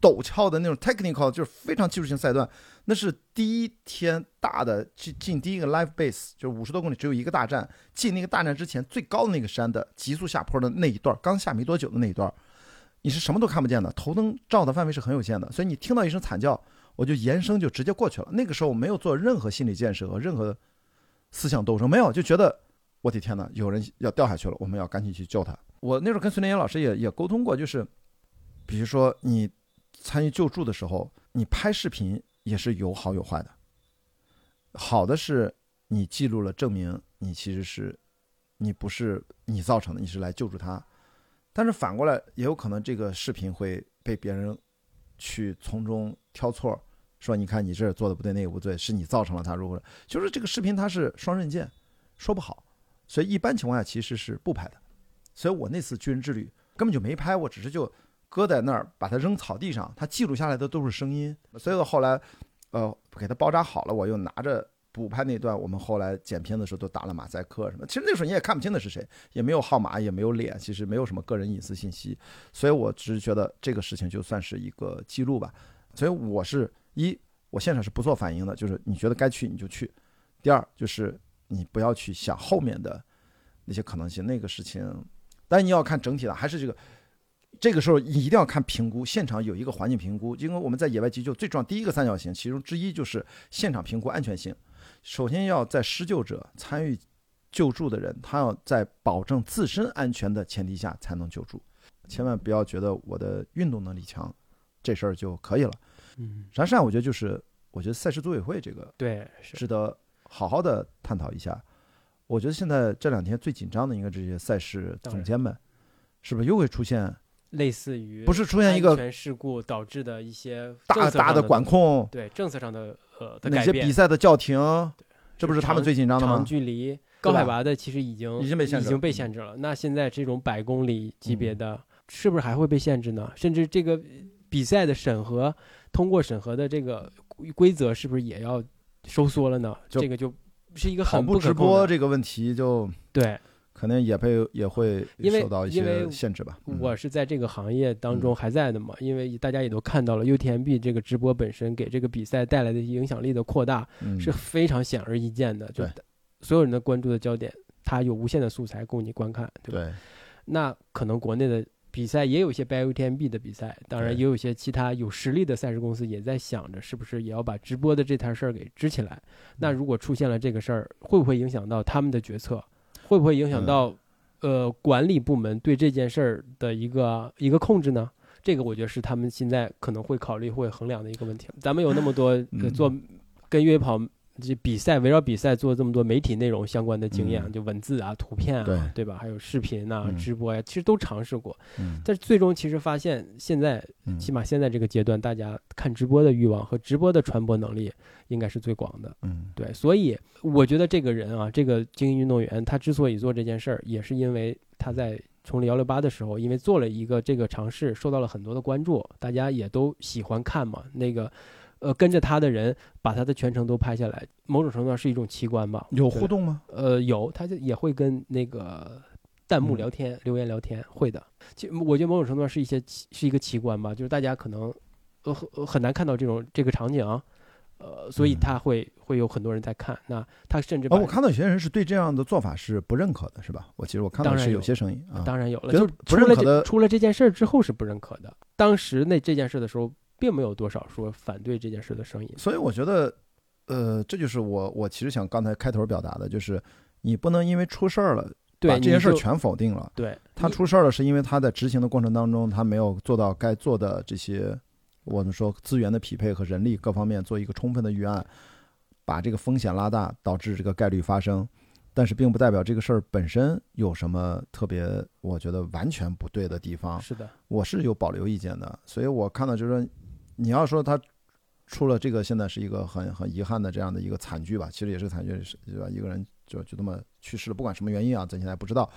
陡峭的那种 technical，就是非常技术性赛段，那是第一天大的进进第一个 live base，就是五十多公里只有一个大站，进那个大站之前最高的那个山的急速下坡的那一段，刚下没多久的那一段，你是什么都看不见的，头灯照的范围是很有限的，所以你听到一声惨叫，我就延伸就直接过去了。那个时候我没有做任何心理建设和任何思想斗争，没有，就觉得我的天呐，有人要掉下去了，我们要赶紧去救他。我那时候跟孙连岩老师也也沟通过，就是比如说你参与救助的时候，你拍视频也是有好有坏的。好的是你记录了，证明你其实是你不是你造成的，你是来救助他。但是反过来也有可能这个视频会被别人去从中挑错，说你看你这儿做的不对，那个不对，是你造成了他如何？就是这个视频它是双刃剑，说不好。所以一般情况下其实是不拍的。所以我那次巨人之旅根本就没拍，我只是就搁在那儿，把它扔草地上，它记录下来的都是声音。所以后来，呃，给它包扎好了，我又拿着补拍那段，我们后来剪片的时候都打了马赛克什么。其实那时候你也看不清的是谁，也没有号码，也没有脸，其实没有什么个人隐私信息。所以我只是觉得这个事情就算是一个记录吧。所以我是一，我现场是不做反应的，就是你觉得该去你就去。第二就是你不要去想后面的那些可能性，那个事情，但你要看整体的，还是这个。这个时候你一定要看评估，现场有一个环境评估，因为我们在野外急救最重要第一个三角形，其中之一就是现场评估安全性。首先要在施救者参与救助的人，他要在保证自身安全的前提下才能救助，千万不要觉得我的运动能力强，这事儿就可以了。嗯，然善，我觉得就是，我觉得赛事组委会这个对，是值得好好的探讨一下。我觉得现在这两天最紧张的应该这些赛事总监们，是不是又会出现类似于不是出现一个安全事故导致的一些大大的管控？对政策上的呃的哪些改变比赛的叫停？这不是他们最紧张的吗长吗？距离高海拔的其实已经已经被限制了已经被限制了。那现在这种百公里级别的，是不是还会被限制呢？甚至这个比赛的审核通过审核的这个规则是不是也要收缩了呢？这个就是一个很不可控的播这个问题就对。可能也被也会受到一些限制吧。嗯我是在这个行业当中嗯还在的嘛，因为大家也都看到了 UTMB 这个直播本身给这个比赛带来的影响力的扩大嗯是非常显而易见的，就对所有人的关注的焦点，它有无限的素材供你观看，对吧？对，那可能国内的比赛也有一些 by UTMB 的比赛，当然也有一些其他有实力的赛事公司也在想着是不是也要把直播的这摊事儿给支起来。那如果出现了这个事儿，会不会影响到他们的决策？会不会影响到、呃管理部门对这件事儿的一个一个控制呢？这个我觉得是他们现在可能会考虑会衡量的一个问题。咱们有那么多做跟越野跑这比赛围绕比赛做这么多媒体内容相关的经验，嗯就文字啊、图片啊，对吧？还有视频啊、嗯直播呀、其实都尝试过。嗯但是最终其实发现，现在嗯起码现在这个阶段，大家看直播的欲望和直播的传播能力应该是最广的。嗯对，所以我觉得这个人啊，这个精英运动员，他之所以做这件事儿，也是因为他在冲力幺六八的时候，因为做了一个这个尝试，受到了很多的关注，大家也都喜欢看嘛。那个，呃，跟着他的人把他的全程都拍下来，某种程度上是一种奇观吧。有互动吗？呃，有，他就也会跟那个弹幕嗯聊天、留言聊天，会的。其我觉得某种程度上是一些奇是一个奇观吧，就是大家可能呃很很难看到这种这个场景，呃，所以嗯他会会有很多人在看。那他甚至哦，把我看到有些人是对这样的做法是不认可的，是吧？我其实我看到是有些声音啊，当然有了，就出了不认可的这出了这件事儿之后是不认可的。当时那这件事的时候，并没有多少说反对这件事的声音。所以我觉得，呃，这就是我我其实想刚才开头表达的，就是你不能因为出事儿了，对，把这件事儿全否定了。对他出事儿了，是因为他在执行的过程当中，他没有做到该做的这些，我们说资源的匹配和人力各方面做一个充分的预案，把这个风险拉大，导致这个概率发生。但是并不代表这个事儿本身有什么特别，我觉得完全不对的地方。是的，我是有保留意见的，所以我看到就是说，你要说他出了这个，现在是一个很很遗憾的这样的一个惨剧吧，其实也是个惨剧，是对吧？一个人就就这么去世了，不管什么原因啊，咱现在不知道。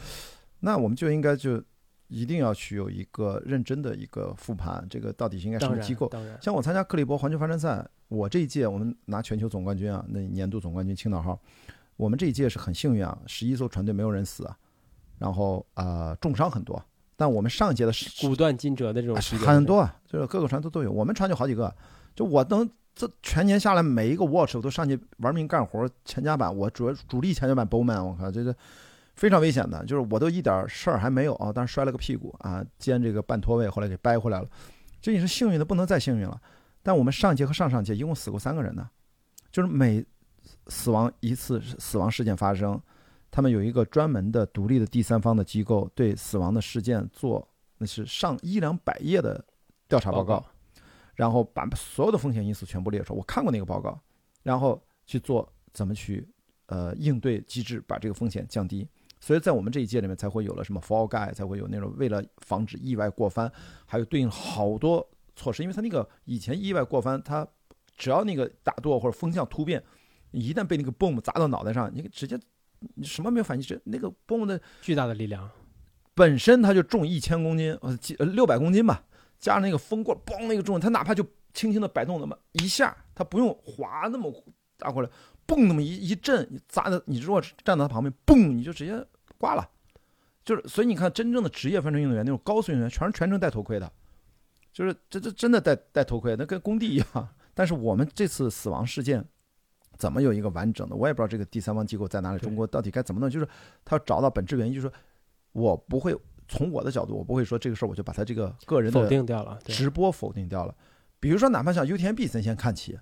那我们就应该就一定要去有一个认真的一个复盘，这个到底是应该什么机构？像我参加克利伯环球帆船赛，我这一届我们拿全球总冠军啊，那年度总冠军青岛号，我们这一届是很幸运啊，十一艘船队没有人死啊，然后啊、呃重伤很多，但我们上一届的是骨断筋折的这种很多啊，就是各个船都都有，我们船就好几个，就我能这全年下来每一个 watch 我都上去玩命干活，前甲板我主要主力前甲板 bowman，我靠这这非常危险的，就是我都一点事儿还没有啊，但是摔了个屁股啊，肩这个半脱位，后来给掰回来了，这也是幸运的不能再幸运了。但我们上届和上上届一共死过三个人呢，就是每死亡一次死亡事件发生，他们有一个专门的独立的第三方的机构对死亡的事件做那是上一两百页的调查报告，然后把所有的风险因素全部列出来。我看过那个报告，然后去做怎么去呃应对机制，把这个风险降低。所以在我们这一届里面才会有了什么 fall guy，才会有那种为了防止意外过翻，还有对应好多措施。因为它那个以前意外过翻，它只要那个打舵或者风向突变，一旦被那个 boom 砸到脑袋上，你直接你什么没有反击，这那个 boom 的巨大的力量，本身它就重一千公斤，呃，几呃六百公斤吧，加上那个风过，嘣那个重，它哪怕就轻轻的摆动那么一下，它不用滑那么大过来，嘣那么一一震，你砸的，你如果站到它旁边，嘣你就直接挂了。就是，所以你看，真正的职业帆船运动员那种高速运动员，全是全程戴头盔的，就是这这真的戴戴头盔，那跟工地一样。但是我们这次死亡事件。怎么有一个完整的？我也不知道这个第三方机构在哪里，中国到底该怎么弄？就是他要找到本质原因，就是说我不会从我的角度，我不会说这个事儿我就把他这个个人否的定掉了。直播否定掉了。比如说，哪怕像 UTMB，咱先看起，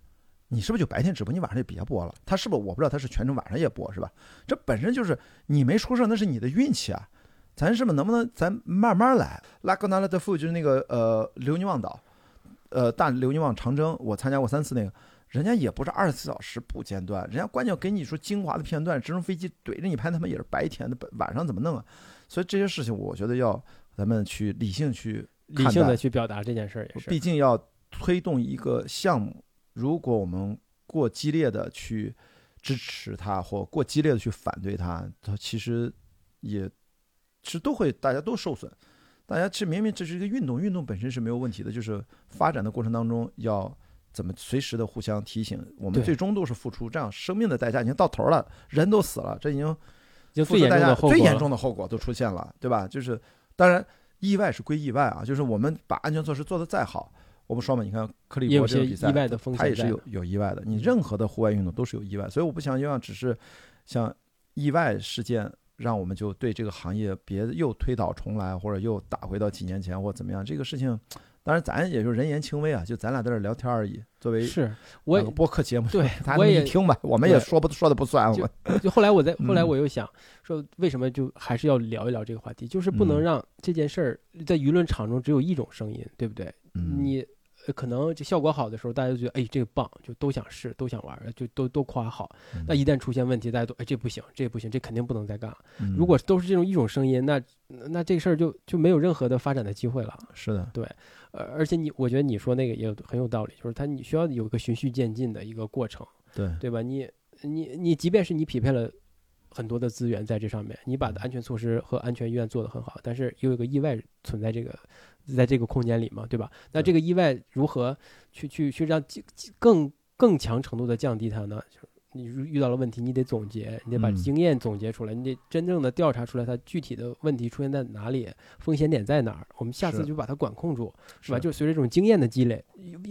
你是不是就白天直播，你晚上就别播了？他是不是我不知道他是全程晚上也播是吧？这本身就是你没出事儿，那是你的运气啊。咱是不是能不能咱慢慢来？拉格纳拉德夫就是那个呃留尼旺岛，呃大留尼旺长征，我参加过三次那个。人家也不是二十四小时不间断，人家关键给你说精华的片段，直升飞机怼着你拍，他们也是白天的，晚上怎么弄啊？所以这些事情，我觉得要咱们去理性去理性的去表达这件事儿也是。毕竟要推动一个项目，如果我们过激烈的去支持它，或过激烈的去反对它，它其实也是都会大家都受损。大家其实明明这是一个运动，运动本身是没有问题的，就是发展的过程当中要怎么随时的互相提醒，我们最终都是付出这样生命的代价已经到头了，人都死了，这已经付出代价最严重的后果都出现了，对吧？就是当然意外是归意外啊，就是我们把安全措施做得再好，我们说嘛，你看克利也有些意伯这个比赛，外的风险在它也是有有意外的。你任何的户外运动都是有意外，所以我不想希望只是像意外事件，让我们就对这个行业别又推倒重来，或者又打回到几年前或怎么样。这个事情，当然咱也就人言轻微啊，就咱俩在这儿聊天而已。作为是，我播客节目，对 我也一听吧，我们也说不说的不算，就我就后来我在后来嗯我又想说，为什么就还是要聊一聊这个话题？就是不能嗯让这件事儿在舆论场中只有一种声音，对不对？嗯你呃可能这效果好的时候，大家就觉得哎这个棒，就都想试，都想玩儿，就都都夸好。嗯那一旦出现问题，大家都哎这不行，这不行，这肯定不能再干了。嗯如果都是这种一种声音，那那这事儿就就没有任何的发展的机会了。是的，呃，而且你我觉得你说那个也有很有道理，就是它你需要有一个循序渐进的一个过程。对对吧？你你你，即便是你匹配了很多的资源在这上面，你把的安全措施和安全医院做得很好，但是又有一个意外存在这个在这个空间里嘛，对吧？那这个意外如何去去去让更更更强程度的降低它呢？就是你遇到了问题，你得总结，你得把嗯经验总结出来，你得真正的调查出来它具体的问题出现在哪里，风险点在哪儿，我们下次就把它管控住，是吧？就随着这种经验的积累，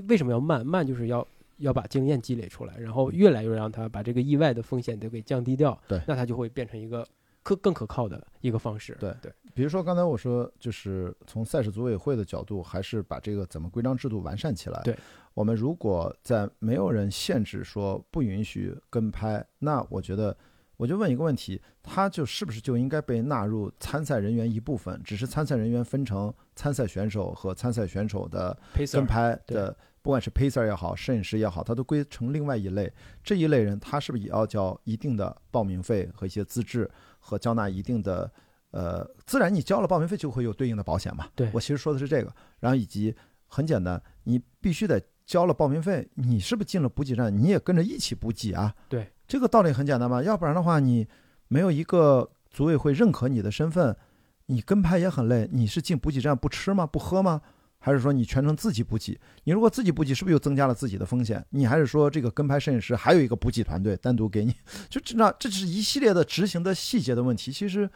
为什么要慢？慢就是要要把经验积累出来，然后越来越让它把这个意外的风险都给降低掉，对那它就会变成一个可更可靠的一个方式。对对，比如说刚才我说，就是从赛事组委会的角度，还是把这个怎么规章制度完善起来。对，我们如果在没有人限制说不允许跟拍，那我觉得，我就问一个问题，他就是不是就应该被纳入参赛人员一部分？只是参赛人员分成参赛选手和参赛选手的跟拍的，不管是 pacer 也好，摄影师也好，他都归成另外一类。这一类人，他是不是也要交一定的报名费和一些资质，和交纳一定的呃，自然你交了报名费就会有对应的保险嘛。对我其实说的是这个，然后以及很简单，你必须得交了报名费，你是不是进了补给站，你也跟着一起补给啊？对，这个道理很简单嘛，要不然的话，你没有一个组委会认可你的身份，你跟拍也很累。你是进补给站不吃吗？不喝吗？还是说你全程自己补给？你如果自己补给，是不是又增加了自己的风险？你还是说这个跟拍摄影师还有一个补给团队单独给你？就这那这是一系列的执行的细节的问题，其实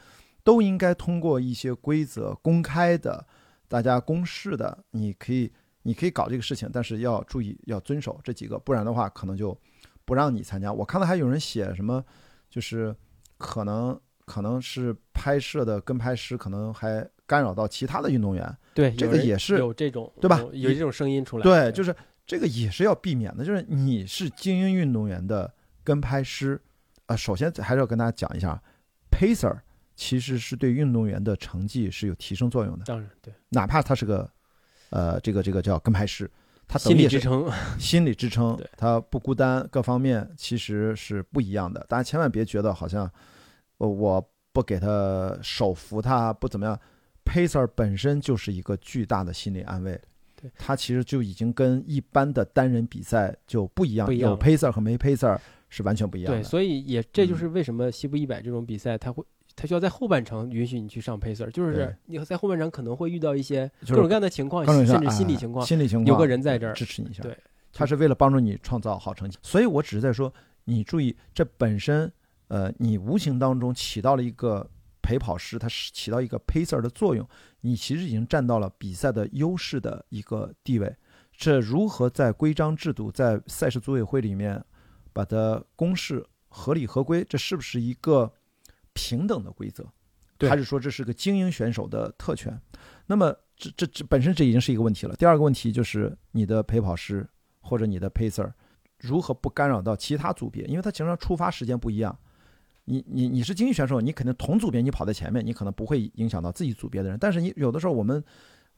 都应该通过一些规则公开的、大家公示的，你可以你可以搞这个事情，但是要注意要遵守这几个，不然的话可能就不让你参加。我看到还有人写什么，就是可能可能是拍摄的跟拍师可能还干扰到其他的运动员，对，这个也是有这种对吧有有这种声音出来。对，就是这个也是要避免的，就是你是精英运动员的跟拍师，啊，首先还是要跟大家讲一下，pacer 其实是对运动员的成绩是有提升作用的，当然对，哪怕他是个，呃，这个这个叫跟拍师，他等心理支撑。心理支撑，他不孤单，各方面其实是不一样的。大家千万别觉得好像，呃，我不给他手扶他不怎么样，pacer 本身就是一个巨大的心理安慰。对，它其实就已经跟一般的单人比赛就不一样，有 pacer 和没 pacer 是完全不一样的对，的。所以也这就嗯是为什么西部一百这种比赛，它会它需要在后半程允许你去上 pacer，就是你在后半程可能会遇到一些各种各样的情况，甚至哎心理情况，心理情况有个人在这儿支持你一下。对，他是为了帮助你创造好成绩。所以我只是在说，你注意，这本身，呃，你无形当中起到了一个陪跑师，它是起到一个 pacer 的作用，你其实已经占到了比赛的优势的一个地位。这如何在规章制度、在赛事组委会里面把它公示合理合规？这是不是一个平等的规则？还是说这是个精英选手的特权？那么这这这本身这已经是一个问题了。第二个问题就是你的陪跑师或者你的 pacer 如何不干扰到其他组别，因为他经常出发时间不一样。你你你是精英选手，你肯定同组别你跑在前面，你可能不会影响到自己组别的人。但是你有的时候我们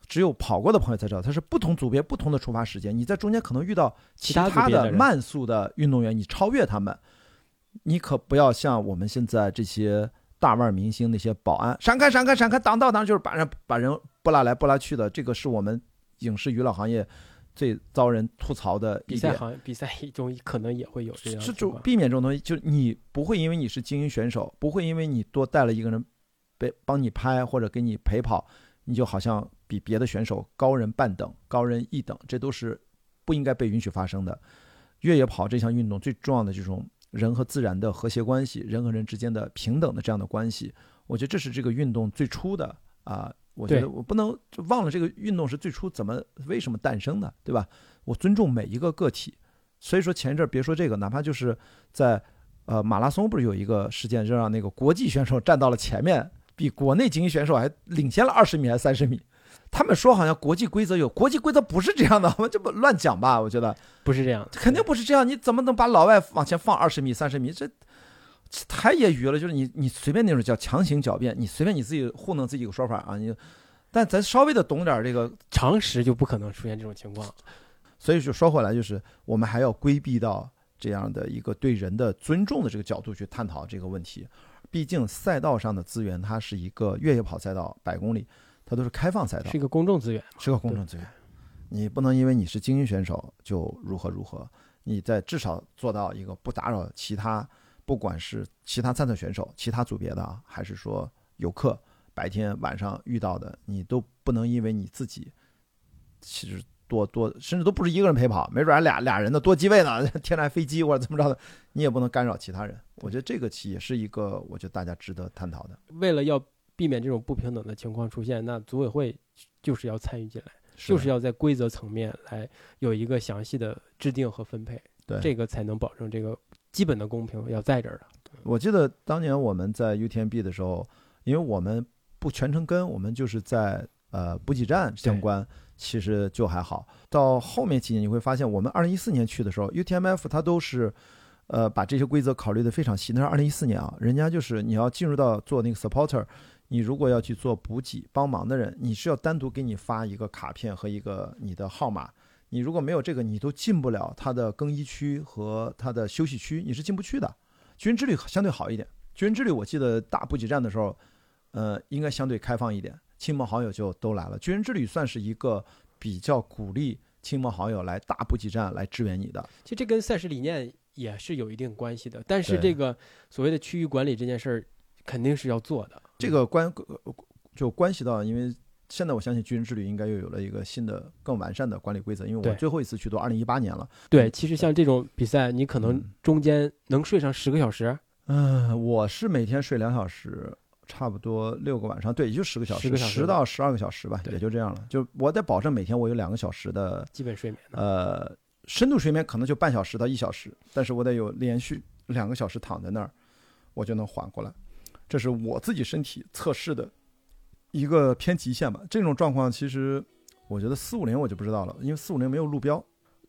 只有跑过的朋友才知道，它是不同组别不同的出发时间，你在中间可能遇到其其他的慢速的运动员，你超越他们，你可不要像我们现在这些大腕明星那些保安闪开闪开闪开挡道挡，就是把人把人拨拉来拨拉去的，这个是我们影视娱乐行业最遭人吐槽的比赛一点。行比赛中可能也会有这样的这。就避免这种东西，就你不会因为你是精英选手，不会因为你多带了一个人被帮你拍或者给你陪跑，你就好像比别的选手高人半等、高人一等，这都是不应该被允许发生的。越野跑这项运动最重要的这种人和自然的和谐关系，人和人之间的平等的这样的关系，我觉得这是这个运动最初的啊。我觉得我不能就忘了这个运动是最初怎么为什么诞生的，对吧？我尊重每一个个体。所以说前一阵儿别说这个，哪怕就是在呃马拉松，不是有一个事件，就让那个国际选手站到了前面，比国内精英选手还领先了二十米还是三十米。他们说好像国际规则有，国际规则不是这样的，我们这不乱讲吧？我觉得不是这样，肯定不是这样，你怎么能把老外往前放二十米、三十米？这这太业余了，就是你你随便那种叫强行狡辩，你随便你自己糊弄自己个说法啊，你。但咱稍微的懂点儿这个常识就不可能出现这种情况。所以就说回来，就是我们还要规避到这样的一个对人的尊重的这个角度去探讨这个问题。毕竟赛道上的资源，它是一个越野跑赛道，百公里，它都是开放赛道是一，个公众资源，是个公众资源。你不能因为你是精英选手就如何如何，你在至少做到一个不打扰其他，不管是其他参赛选手、其他组别的啊，还是说游客白天晚上遇到的，你都不能因为你自己其实多多，甚至都不是一个人陪跑，没准还俩俩人的多机位呢，天来飞机或者怎么着的，你也不能干扰其他人。我觉得这个其也是一个，我觉得大家值得探讨的。为了要避免这种不平等的情况出现，那组委会就是要参与进来，就是要在规则层面来有一个详细的制定和分配，对这个才能保证这个基本的公平要在这儿的。我记得当年我们在 UTMB 的时候，因为我们不全程跟，我们就是在呃补给站相关，其实就还好。到后面几年你会发现，我们二零一四年去的时候，UTMF 它都是呃把这些规则考虑的非常细。那是二零一四年啊，人家就是你要进入到做那个 supporter，你如果要去做补给帮忙的人，你是要单独给你发一个卡片和一个你的号码。你如果没有这个，你都进不了他的更衣区和他的休息区，你是进不去的。军人之旅相对好一点，军人之旅我记得大补给站的时候，呃，应该相对开放一点，亲朋好友就都来了。军人之旅算是一个比较鼓励亲朋好友来大补给站来支援你的。其实这跟赛事理念也是有一定关系的，但是这个所谓的区域管理这件事儿，肯定是要做的。这个关就关系到，因为现在我相信巨人之旅应该又有了一个新的、更完善的管理规则。因为我最后一次去都二零一八年了，对，其实像这种比赛，你可能嗯中间能睡上十个小时，嗯，我是每天睡两小时，差不多六个晚上，对，也就十个小时，10个小时十到十二个小时吧，也就这样了。就我得保证每天我有两个小时的基本睡眠。呃，深度睡眠可能就半小时到一小时，但是我得有连续两个小时躺在那儿，我就能缓过来。这是我自己身体测试的一个偏极限吧。这种状况其实我觉得四五零我就不知道了，因为四五零没有路标，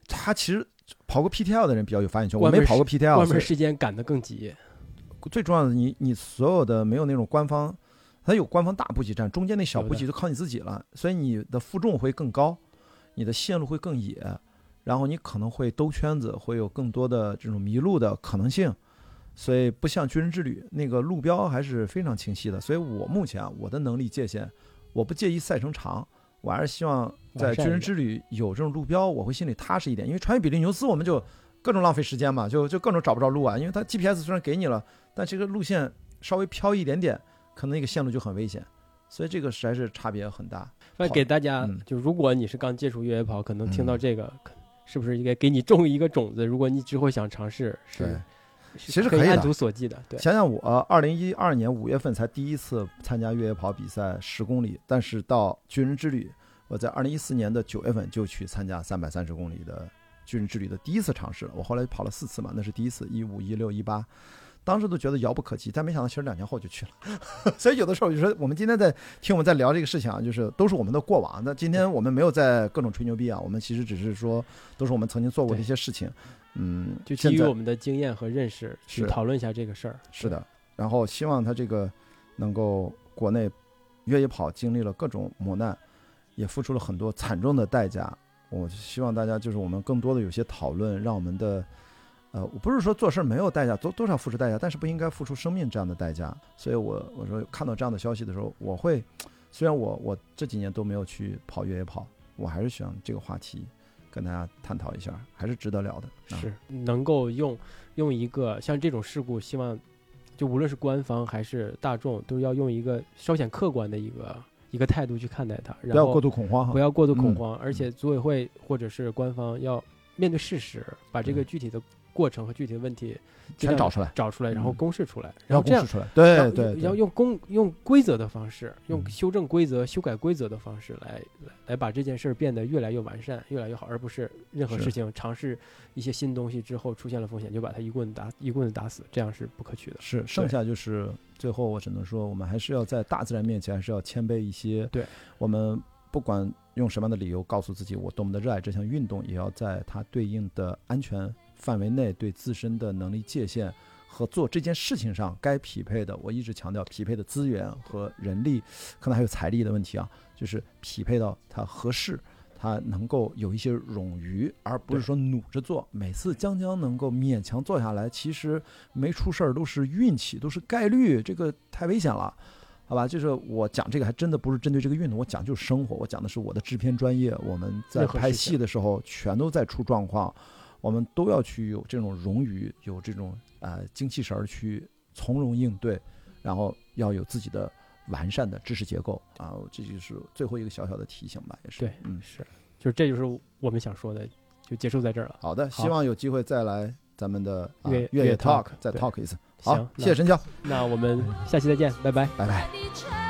他其实跑过 PTL 的人比较有发言权，我没跑过 PTL，外面所以时间赶得更急，最重要的你你所有的没有那种官方，它有官方大补给站，中间那小补给就靠你自己了，所以你的负重会更高，你的线路会更野，然后你可能会兜圈子，会有更多的这种迷路的可能性。所以不像军人之旅那个路标还是非常清晰的。所以我目前啊，我的能力界限，我不介意赛程长，我还是希望在军人之旅有这种路标，我会心里踏实一点。因为穿越比利牛斯我们就各种浪费时间嘛，就就各种找不着路啊。因为它 GPS 虽然给你了，但这个路线稍微飘一点点，可能那个线路就很危险。所以这个实在是差别很大。那给大家嗯就如果你是刚接触越野跑，可能听到嗯这个，可是不是应该给你种一个种子？如果你之后想尝试，是是其实可以按图索骥的。对，想想我二零一二年五月份才第一次参加越野跑比赛十公里，但是到军人之旅，我在二零一四年的九月份就去参加三百三十公里的军人之旅的第一次尝试了。我后来跑了四次嘛，那是第一次，一五、一六、一八，当时都觉得遥不可及，但没想到其实两年后就去了。所以有的时候就说，我们今天在听我们在聊这个事情啊，就是都是我们的过往。那今天我们没有在各种吹牛逼啊，我们其实只是说都是我们曾经做过的一些事情。嗯，就基于我们的经验和认识去讨论一下这个事儿。是的，然后希望他这个能够国内越野跑经历了各种磨难，也付出了很多惨重的代价。我希望大家就是我们更多的有些讨论，让我们的呃，我不是说做事儿没有代价，多多少付出代价，但是不应该付出生命这样的代价。所以我我说看到这样的消息的时候，我会虽然我我这几年都没有去跑越野跑，我还是想这个话题跟大家探讨一下，还是值得聊的。啊是能够用用一个像这种事故，希望就无论是官方还是大众，都要用一个稍显客观的一个一个态度去看待它，然不要过度恐慌哈。不要过度恐嗯慌，而且组委会或者是官方要面对事实，把这个具体的过程和具体的问题全找出来，找出来，然后嗯公示出来，然后这样公示出来。对要对对，要用公用规则的方式，用嗯。修正规则、修改规则的方式来来来把这件事儿变得越来越完善、越来越好，而不是任何事情尝试一些新东西之后出现了风险就把它一棍子打一棍子打死，这样是不可取的。是，剩下就是最后，我只能说，我们还是要在大自然面前，还是要谦卑一些。对，我们不管用什么样的理由告诉自己我多么的热爱这项运动，也要在它对应的安全范围内，对自身的能力界限和做这件事情上该匹配的，我一直强调匹配的资源和人力，可能还有财力的问题啊，就是匹配到它合适。它能够有一些冗余，而不是说努着做。每次将将能够勉强做下来，其实没出事儿都是运气，都是概率，这个太危险了，好吧？就是我讲这个还真的不是针对这个运动，我讲就是生活，我讲的是我的制片专业。我们在拍戏的时候，全都在出状况，我们都要去有这种冗余，有这种呃精气神儿去从容应对，然后要有自己的完善的知识结构啊，这就是最后一个小小的提醒吧，也是。对，嗯，是，就是这就是我们想说的，就结束在这儿了。好的，希望有机会再来咱们的啊越越野 talk 再 talk 一次。好，谢谢陈教，那我们下期再见，拜拜。拜拜。